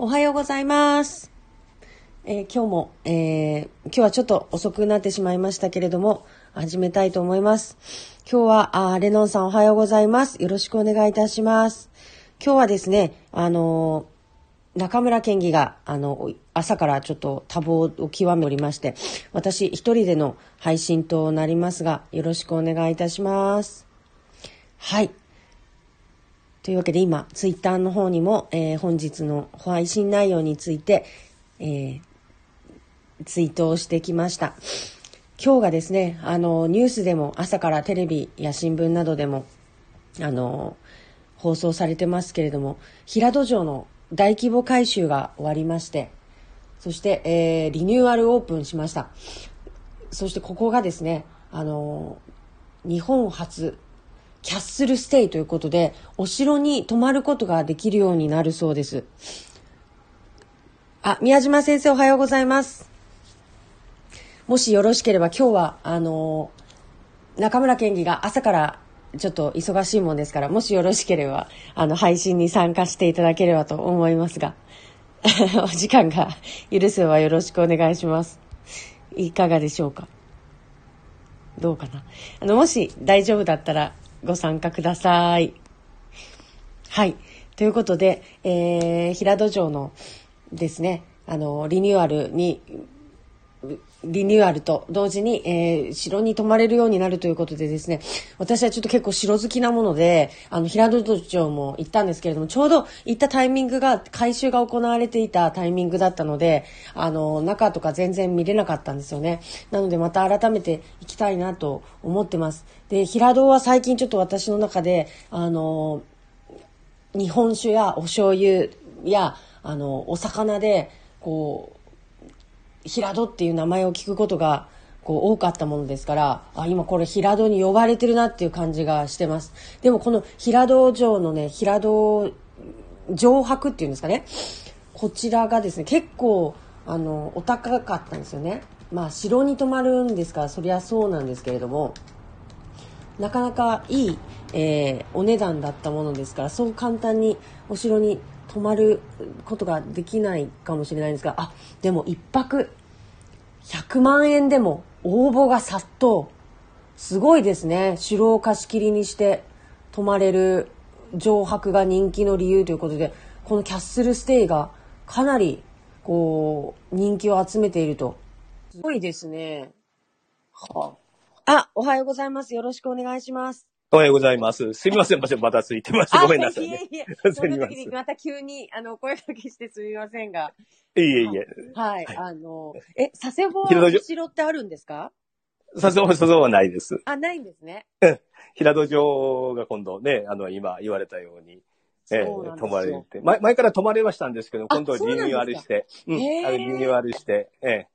おはようございます。えー今日も、えー今日はちょっと遅くなってしまいましたけれども、始めたいと思います。今日は、あレノンさんおはようございます。よろしくお願いいたします。今日はですね、あのー中村県議が、あの、朝からちょっと多忙を極めおりまして、私一人での配信となりますが、よろしくお願いいたします。はい。というわけで今、ツイッターの方にも、えー本日の配信内容について、えーツイートをしてきました。今日がですね、あの、ニュースでも朝からテレビや新聞などでも、あの、放送されてますけれども、平戸城の大規模改修が終わりまして、そして、えーリニューアルオープンしました。そしてここがですね、あの、日本初、キャッスルステイということで、お城に泊まることができるようになるそうです。あ、宮島先生おはようございます。もしよろしければ今日は、あの、中村県議が朝からちょっと忙しいもんですから、もしよろしければ、あの、配信に参加していただければと思いますが、お時間が許せばよろしくお願いします。いかがでしょうか？どうかな？あの、もし大丈夫だったらご参加ください。はい。ということで、えー、平戸城のですね、あの、リニューアルに、リニューアルと同時に、えー城に泊まれるようになるということでですね、私はちょっと結構城好きなもので、あの、平戸城も行ったんですけれども、ちょうど行ったタイミングが、改修が行われていたタイミングだったので、あの、中とか全然見れなかったんですよね。なのでまた改めて行きたいなと思ってます。で、平戸は最近ちょっと私の中で、あの、日本酒やお醤油やあのお魚でこう平戸っていう名前を聞くことがこう多かったものですからあ今これ平戸に呼ばれてるなっていう感じがしてます。でもこの平戸城のね平戸城泊っていうんですかね。こちらがですね結構あのお高かったんですよね。まあ城に泊まるんですからそりゃそうなんですけれどもなかなかいい、えーお値段だったものですからそう簡単にお城に泊まることができないかもしれないんですがあでも一泊100万円でも応募が殺到。すごいですね。城を貸し切りにして泊まれる城泊が人気の理由ということでこのキャッスルステイがかなりこう人気を集めていると。すごいですね。はああ、おはようございます。よろしくお願いします。おはようございます。すみません、ません、まだついてます。ごめんなさいね。あいえいえ、すそんなみません。い時にまた急に、あの、声かけしてすみませんが。えいえ。はい、はいあの、え、佐世保平戸城城ってあるんですか？さそう、そうはないです。あ、ないんですね。平戸城が今度ね、あの、今言われたように、えー。泊まれて、前前から泊まれはしたんですけど、あ今度リニューアルして、うん、あのリニューアルして、ええ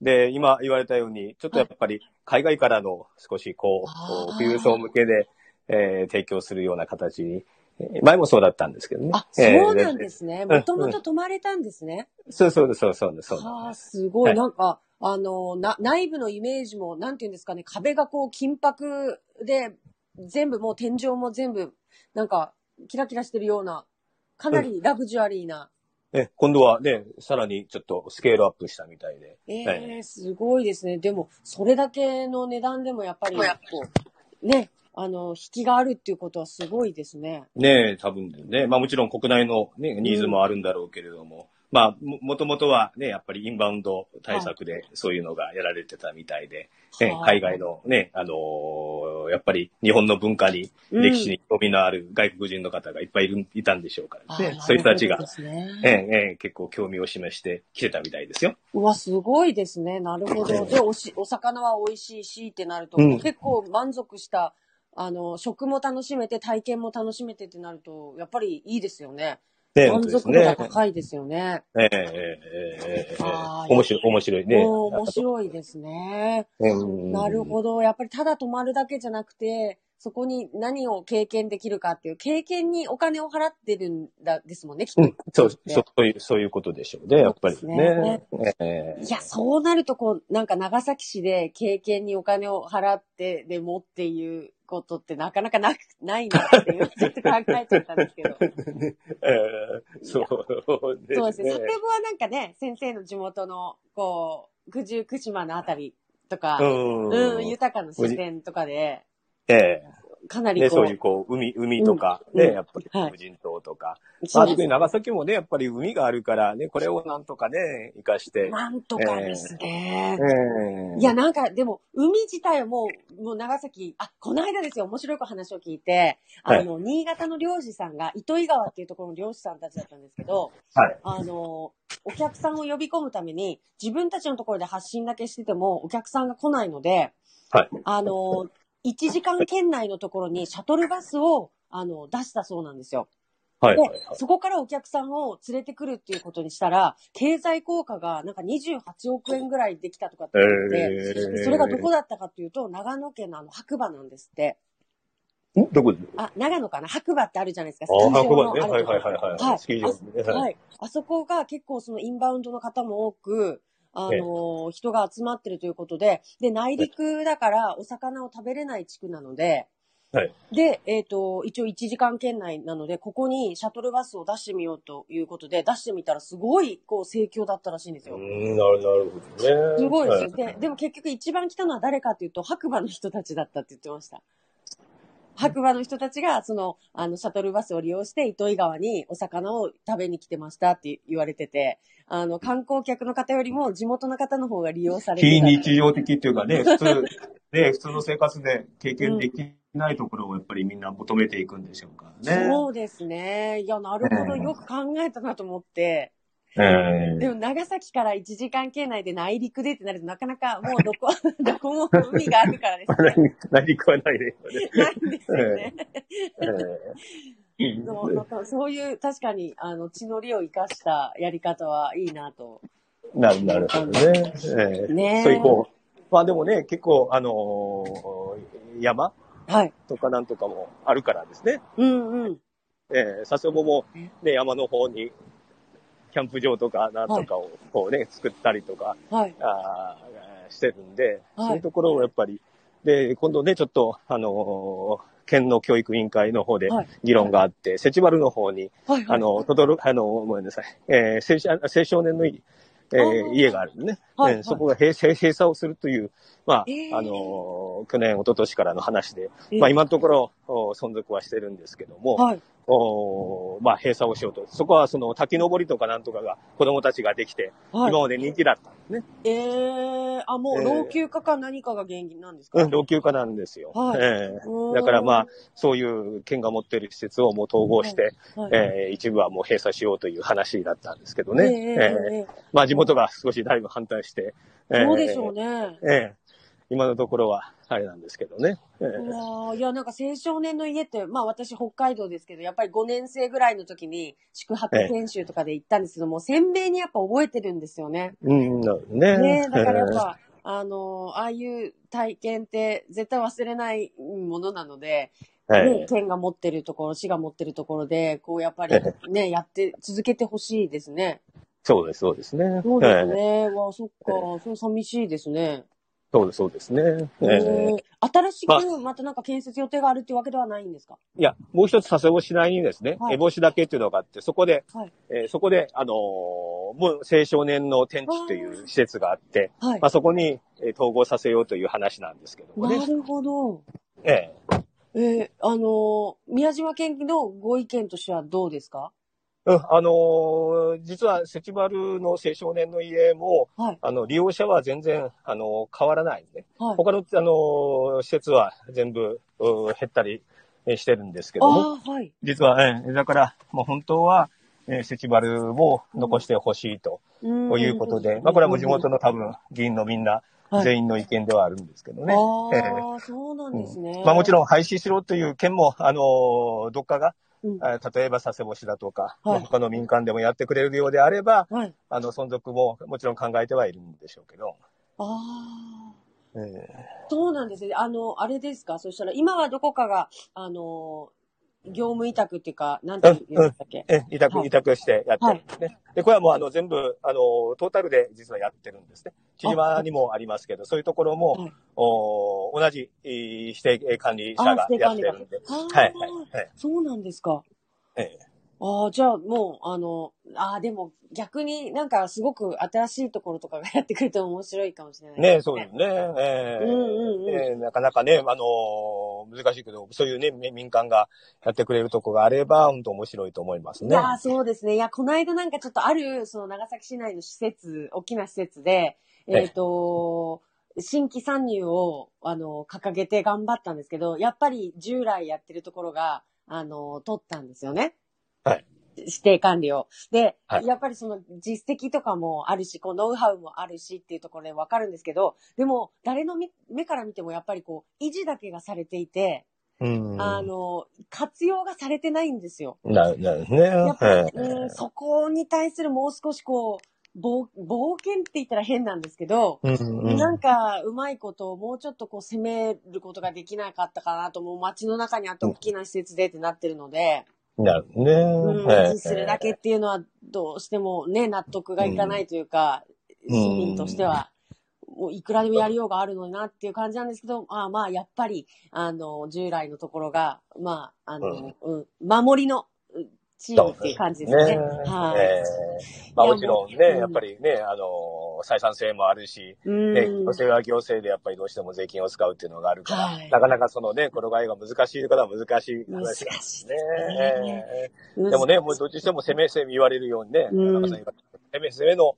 で、今言われたように、ちょっとやっぱり海外からの少しこう富裕層向けで、えー提供するような形に、えー前もそうだったんですけどね。あ、えーそうなんですね。んもともと泊まれたんですね。そうそうそうそうそうはあ、なんです。すごい。はいなんか、あの、な、内部のイメージも、なんていうんですかね、壁がこう、金箔で、全部もう天井も全部、なんか、キラキラしてるような、かなりラグジュアリーな、え、今度はね、さらにちょっとスケールアップしたみたいで。ええはいすごいですね。でも、それだけの値段でもやっぱり、こう、ね、あの、引きがあるっていうことはすごいですね。ねえ、多分ね。まあもちろん国内のね、ニーズもあるんだろうけれども、まあも、もともとはね、やっぱりインバウンド対策でそういうのがやられてたみたいで、えはあ海外のね、あのーやっぱり日本の文化に、うん歴史に興味のある外国人の方がいっぱいいるいたんでしょうからね。あそういう人たちがねええええ結構興味を示して来てたみたいですよ。うわ、すごいですね。なるほど。ええで、おし、お魚は美味しいしってなると、うん結構満足した、あの、食も楽しめて、体験も楽しめてってなると、やっぱりいいですよね。ね、満足度が高いですよね。ええ、ええ、ええ、面白い、面白いね。面白いですね。なるほど。やっぱりただ泊まるだけじゃなくて、そこに何を経験できるかっていう、経験にお金を払ってるんだですもんね、きっと、うん。そう、そういう、そういうことでしょうね、やっぱりね。ねえー、いや、そうなると、こう、なんか長崎市で経験にお金を払ってでもっていうことってなかなかなく、ないなっていう、ちょっと考えちゃったんですけど。えーそうですね。そうですね。作部はなんかね、先生の地元の、こう、九十九島のあたりとか、うん。うん、豊かな自然とかで、ええね、かなりこう、そういうこう、海、海とか、ね、うんうんやっぱりはい無人島とか。まあ、そうです特に長崎もね、やっぱり海があるからね、これをなんとかね、活かして。なんとかですね。ええいや、なんか、でも、海自体はもう、もう長崎、あ、この間ですよ、面白い話を聞いて、あの、新潟の漁師さんが、糸魚川っていうところの漁師さんたちだったんですけど、はい。あの、お客さんを呼び込むために、自分たちのところで発信だけしてても、お客さんが来ないので、はい。あの、1時間圏内のところにシャトルバスを、あの、出したそうなんですよ。はい。ではい、そこからお客さんを連れてくるっていうことにしたら、経済効果がなんか28億円ぐらいできたとかって言って、ええでそれがどこだったかっていうと、長野県のあの白馬なんですって。ん？どこ？であ、長野かな？白馬ってあるじゃないですか。ああ、スキー場の白馬ね。はいはいはいはい。はい。あそこが結構そのインバウンドの方も多く、あの、人が集まってるということで、で、内陸だからお魚を食べれない地区なので、はい。で、えっ、と、一応1時間圏内なので、ここにシャトルバスを出してみようということで、出してみたらすごい、こう、盛況だったらしいんですよ。うん、なるなるほどね。すごいですよ。はで、でも結局一番来たのは誰かっていうと、白馬の人たちだったって言ってました。白馬の人たちが、その、あの、シャトルバスを利用して、糸魚川にお魚を食べに来てましたって言われてて、あの、観光客の方よりも地元の方の方が利用されて非た。日常的っていうかね、普通、ね、普通の生活で経験できないところをやっぱりみんな求めていくんでしょうからね。そうですね。いや、なるほど。ええよく考えたなと思って。えでも、長崎から1時間圏内で内陸でってなると、なかなかもうどこ、どこも海があるからですね。何何かはないね。ないんですよね。ええそうなんかそういう、確かに、あの、血のりを生かしたやり方はいいなと。なるなるほどね。ええねえそういうこう、まあでもね、結構、あのー山はい。とかなんとかもあるからですね。うんうん。ええ佐世保もね、山の方に、キャンプ場とかなんとかをこうね、作ったりとか、はい。あーしてるんで、はい。そういうところをやっぱり、で、今度ね、ちょっと、あのー県の教育委員会の方ではい。議論があって、セチバルの方に、はい。あ、の、とどる、あの、ごめんなさい、えー、青少青少年のい、えー家があるんでね、はいえーそこが閉閉閉鎖をするという、まあ、えー。あのー去年、一昨年からの話で、えー。まあ今のところ、お存続はしてるんですけども、はい。おまあ閉鎖をしようと。そこはその滝登りとかなんとかが子供たちができて、はい。今まで人気だったんですね。えー、あ、もうえー老朽化か何かが原因なんですか、うん、老朽化なんですよ。はいええうんだからまあ、そういう県が持っている施設をもう統合して、はい。えー一部はもう閉鎖しようという話だったんですけどね。えーえーえええーまあ地元が少しだいぶ反対して、ええそうでしょうね。ええ今のところはあれなんですけどね。いや、なんか青少年の家って、まあ私北海道ですけど、やっぱり5年生ぐらいの時に宿泊研修とかで行ったんですけども、鮮明にやっぱ覚えてるんですよね。うん、なるほどね。ねだからやっぱ、あの、ああいう体験って絶対忘れないものなので、ええね、県が持ってるところ、市が持ってるところで、こうやっぱりね、やって、続けてほしいですね。そうです、そうですね。そうですええね。わあ、そっか。そう寂しいですね。そうです、そうですね。ええ。えー。新しくまたなんか建設予定があるっていうわけではないんですか？いや、もう一つ佐世保市内にですね、はい。烏帽子岳っていうのがあって、そこで、はい。えーそこで、あのーもう青少年の天地という施設があって、はい。ま。あ、そこに、えー統合させようという話なんですけどもね。なるほど。ええ。えーあのー宮島県議のご意見としてはどうですか？うん、あのー実は、セチバルの青少年の家も、はい。あの、利用者は全然、あの変わらないね。はい。他の、あのー施設は全部、う減ったりえーしてるんですけども、ああ、はい。実は、ええだから、もう本当は、えーセチバルを残してほしいとということで、まあ、これはもう地元の多分、議員のみんな、はい全員の意見ではあるんですけどね。あええあ、そうなんですね。まあもちろん廃止しろという件も、あのーどっかが、うんえー例えば佐世保市だとか、はいまあ他の民間でもやってくれるようであれば、はい。あの、存続ももちろん考えてはいるんでしょうけど。ああ。えそうなんですね。あの、あれですか？そしたら、今はどこかが、あの、業務委託っていうか、なんて言うんだっけ、え、委託、はい委託してやってるんですね。で、これはもうあの全部、あの、トータルで実はやってるんですね。千島にもありますけど、そういうところも、はいお同じ、えー指定管理者がやってるんで。はい、はい。そうなんですか。ええああ、じゃあもう、あの、ああ、でも逆になんかすごく新しいところとかがやってくると面白いかもしれないねそうですね。ええうんうんうんええなかなかね、あのー難しいけど、そういうね、み民間がやってくれるとこがあれば、本当面白いと思いますね。いやー、そうですね。いや、この間なんかちょっとある、その長崎市内の施設、大きな施設で、えええっ、と、新規参入を、あの、掲げて頑張ったんですけど、やっぱり従来やってるところが、あの、取ったんですよね。はい。指定管理を。で、はいやっぱりその実績とかもあるし、こう、ノウハウもあるしっていうところでわかるんですけど、でも、誰の目目から見てもやっぱりこう、維持だけがされていて、うん。あの、活用がされてないんですよ。な、なるね。やっぱり、ええうん、そこに対するもう少しこう、冒冒険って言ったら変なんですけど、うんうんなんか、うまいことをもうちょっとこう攻めることができなかったかなと、もう街の中にあって大きな施設でってなってるので、なるね。うん、するだけっていうのはどうしてもね、納得がいかないというか、うん。市民としては、もういくらでもやりようがあるのになっていう感じなんですけど、あまあ、やっぱり、あの、従来のところが、まあ、あの、うん、守りのうんチームっていう感じですね。はい、ええまあもちろんね、やっぱりね、あの、採算性もあるし、うん。ね、それは行政でやっぱりどうしても税金を使うっていうのがあるから、はい。なかなかそのね、この場合が難しい方は難しい話なんですね。ええでもね、もうどっちにしても攻め攻め言われるようにね、う攻め攻めの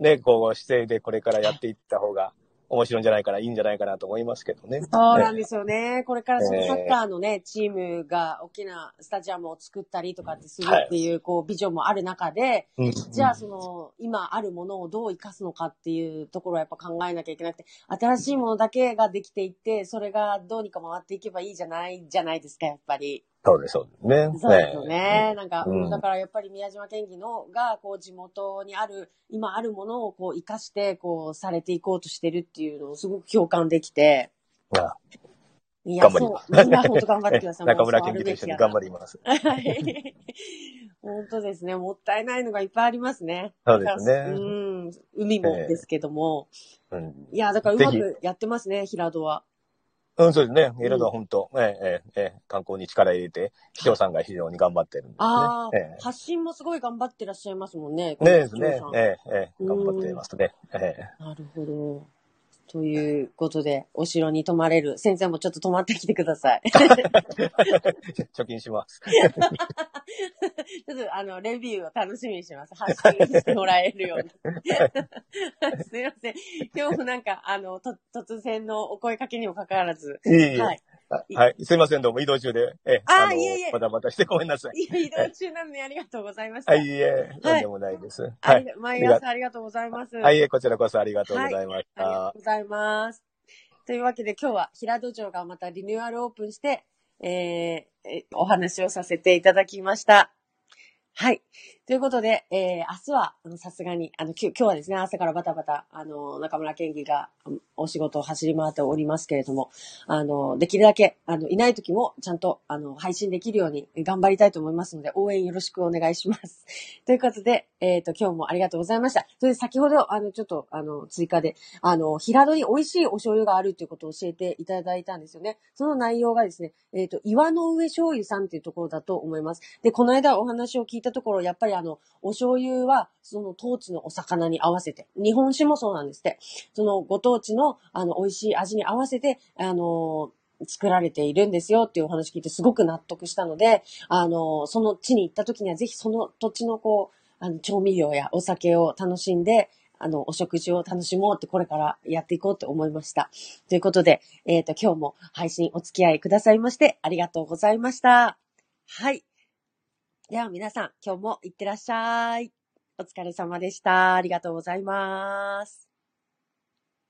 ね、こう姿勢でこれからやっていった方が面白いんじゃないかな、いいんじゃないかなと思いますけどね。そうなんですよね。これからそのサッカーのね、チームが大きなスタジアムを作ったりとかってするっていう、こう、ビジョンもある中で、うんじゃあその、今あるものをどう生かすのかっていうところをやっぱ考えなきゃいけなくて、新しいものだけができていって、それがどうにか回っていけばいいじゃない、じゃないですか、やっぱり。そうです、そうね。そうですよね。なんか、うんだからやっぱり宮島県議のが、こう地元にある、今あるものをこう生かして、こうされていこうとしてるっていうのをすごく共感できて。あいや、そう。みんな本当頑張ってください。中村県議と一緒に頑張ります。はい。本当ですね。もったいないのがいっぱいありますね。そうですねうん。海もですけども。うんいや、だからうまぜくやってますね、平戸は。うん、そうですね。いろいろ本当、ええ、ええ、ええ、観光に力入れて、市長さんが非常に頑張ってるんですね。ああ、え発信もすごい頑張ってらっしゃいますもんね。え。ねえですねええ、ええ、頑張ってますね。えなるほど。ということで、お城に泊まれる。先生もちょっと泊まってきてください。え。貯金します。ちょっとあの、レビューを楽しみにしてます。発信してもらえるように。すいません。今日もなんか、あの、と、突然のお声かけにもかかわらず。いえいえ。はい。あはい。すいません、どうも移動中で。えあーいえいえまたまたしてごめんなさい。いや移動中なのにありがとうございました。はい、いえ、なんでもないです。はい。毎朝ありがとうございます。はい、いえ、こちらこそありがとうございましありがとたう。ございます。というわけで今日は平戸城がまたリニューアルオープンして、えーえお話をさせていただきました。はい。ということで、えー明日は、あのさすがに、あの、今日はですね、朝からバタバタ、あの、中村県議がうんお仕事を走り回っておりますけれども、あの、できるだけ、あの、いない時も、ちゃんと、あの、配信できるように頑張りたいと思いますので、応援よろしくお願いします。ということで、えっ、と、今日もありがとうございました。それで、先ほど、あの、ちょっと、あの、追加で、あの、平戸に美味しいお醤油があるということを教えていただいたんですよね。その内容がですね、えっ、と、岩の上醤油さんっていうところだと思います。で、この間お話を聞いたところ、やっぱりあの、お醤油は、その当地のお魚に合わせて、日本酒もそうなんですって。そのご当地の、あの、美味しい味に合わせて、あの、作られているんですよっていうお話聞いてすごく納得したので、あの、その地に行った時にはぜひその土地のこう、あの、調味料やお酒を楽しんで、あの、お食事を楽しもうってこれからやっていこうと思いました。ということで、えっ、と、今日も配信お付き合いくださいましてありがとうございました。はい。では皆さん、今日もいってらっしゃい。お疲れ様でした。ありがとうございます。